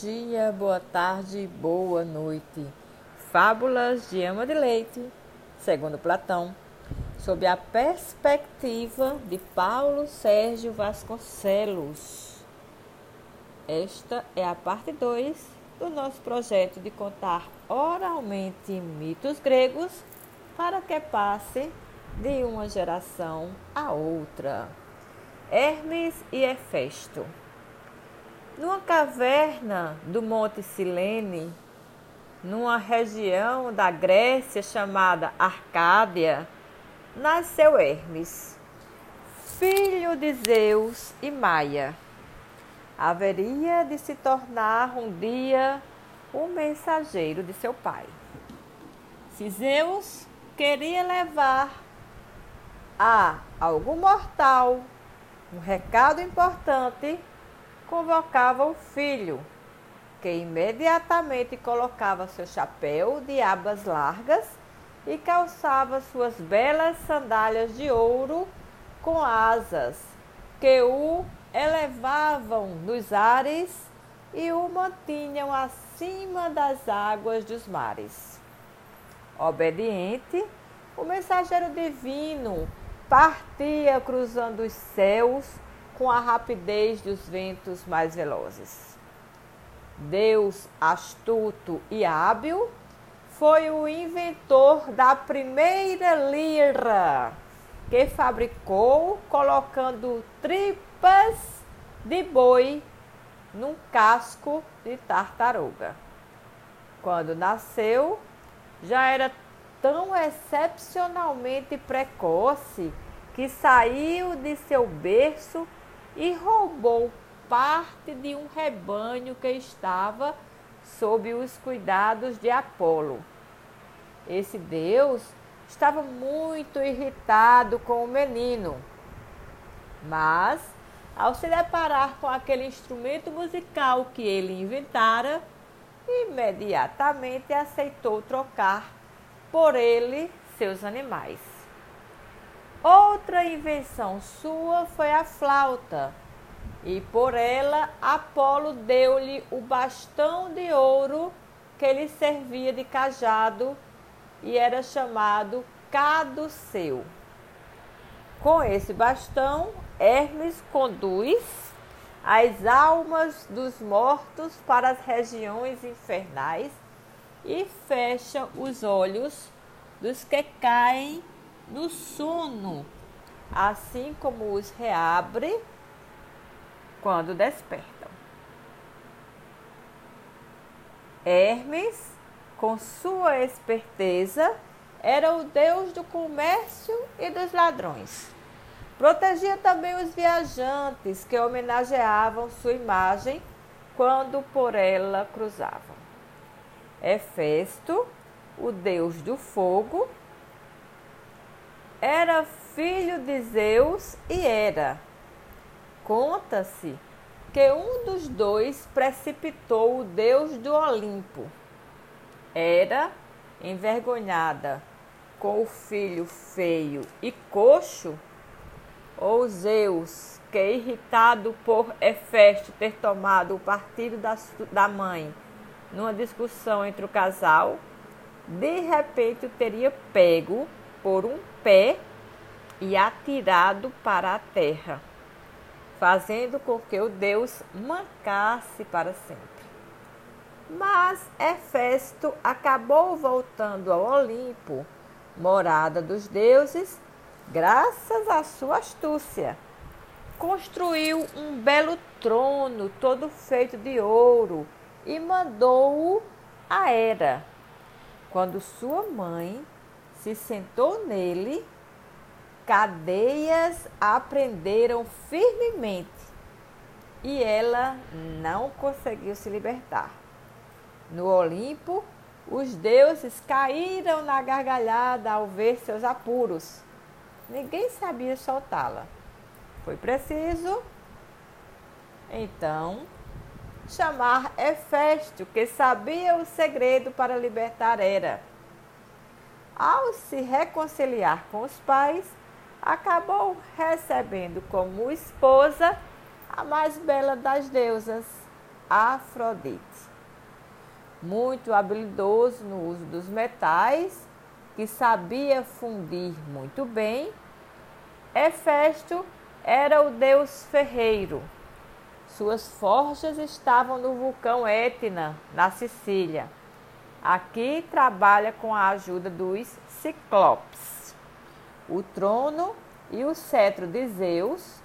dia, boa tarde, boa noite. Fábulas de Ama de Leite, segundo Platão, sob a perspectiva de Paulo Sérgio Vasconcelos. Esta é a parte 2 do nosso projeto de contar oralmente mitos gregos para que passe de uma geração a outra. Hermes e Hefesto. Numa caverna do Monte Silene, numa região da Grécia chamada Arcádia, nasceu Hermes, filho de Zeus e Maia. Haveria de se tornar um dia o mensageiro de seu pai. Se Zeus queria levar a algum mortal um recado importante, convocava o filho, que imediatamente colocava seu chapéu de abas largas e calçava suas belas sandálias de ouro com asas, que o elevavam nos ares e o mantinham acima das águas dos mares. Obediente, o mensageiro divino partia cruzando os céus com a rapidez dos ventos mais velozes. Deus astuto e hábil foi o inventor da primeira lira, que fabricou colocando tripas de boi num casco de tartaruga. Quando nasceu, já era tão excepcionalmente precoce que saiu de seu berço e roubou parte de um rebanho que estava sob os cuidados de Apolo. Esse deus estava muito irritado com o menino, mas ao se deparar com aquele instrumento musical que ele inventara, imediatamente aceitou trocar por ele seus animais. Outra invenção sua foi a flauta, e por ela Apolo deu-lhe o bastão de ouro que lhe servia de cajado e era chamado caduceu. Com esse bastão, Hermes conduz as almas dos mortos para as regiões infernais e fecha os olhos dos que caem no sono, assim como os reabre quando despertam. Hermes, com sua esperteza, era o deus do comércio e dos ladrões. Protegia também os viajantes que homenageavam sua imagem quando por ela cruzavam. Hefesto, o deus do fogo, era filho de Zeus e Hera. Conta-se que um dos dois precipitou o deus do Olimpo. Hera, envergonhada com o filho feio e coxo, ou Zeus, que irritado por Hefesto ter tomado o partido da, da mãe numa discussão entre o casal, de repente o teria pego por um pé e atirado para a terra, fazendo com que o Deus mancasse para sempre. Mas Hefesto acabou voltando ao Olimpo, morada dos deuses, graças à sua astúcia. Construiu um belo trono todo feito de ouro e mandou-o a Hera. Quando sua mãe se sentou nele, cadeias a prenderam firmemente e ela não conseguiu se libertar. No Olimpo, os deuses caíram na gargalhada ao ver seus apuros. Ninguém sabia soltá-la. Foi preciso, então, chamar Hefesto, que sabia o segredo para libertar Hera. Ao se reconciliar com os pais, acabou recebendo como esposa a mais bela das deusas, Afrodite. Muito habilidoso no uso dos metais, que sabia fundir muito bem, Hefesto era o deus ferreiro. Suas forjas estavam no vulcão Etna, na Sicília. Aqui trabalha com a ajuda dos ciclopes. O trono e o cetro de Zeus,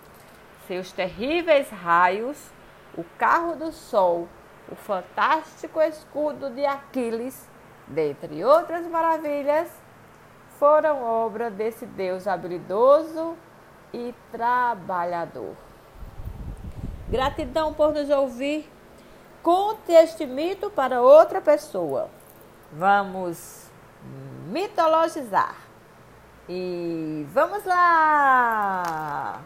seus terríveis raios, o carro do sol, o fantástico escudo de Aquiles, dentre outras maravilhas, foram obra desse Deus habilidoso e trabalhador. Gratidão por nos ouvir. Conte este mito para outra pessoa. Vamos mitologizar. E vamos lá!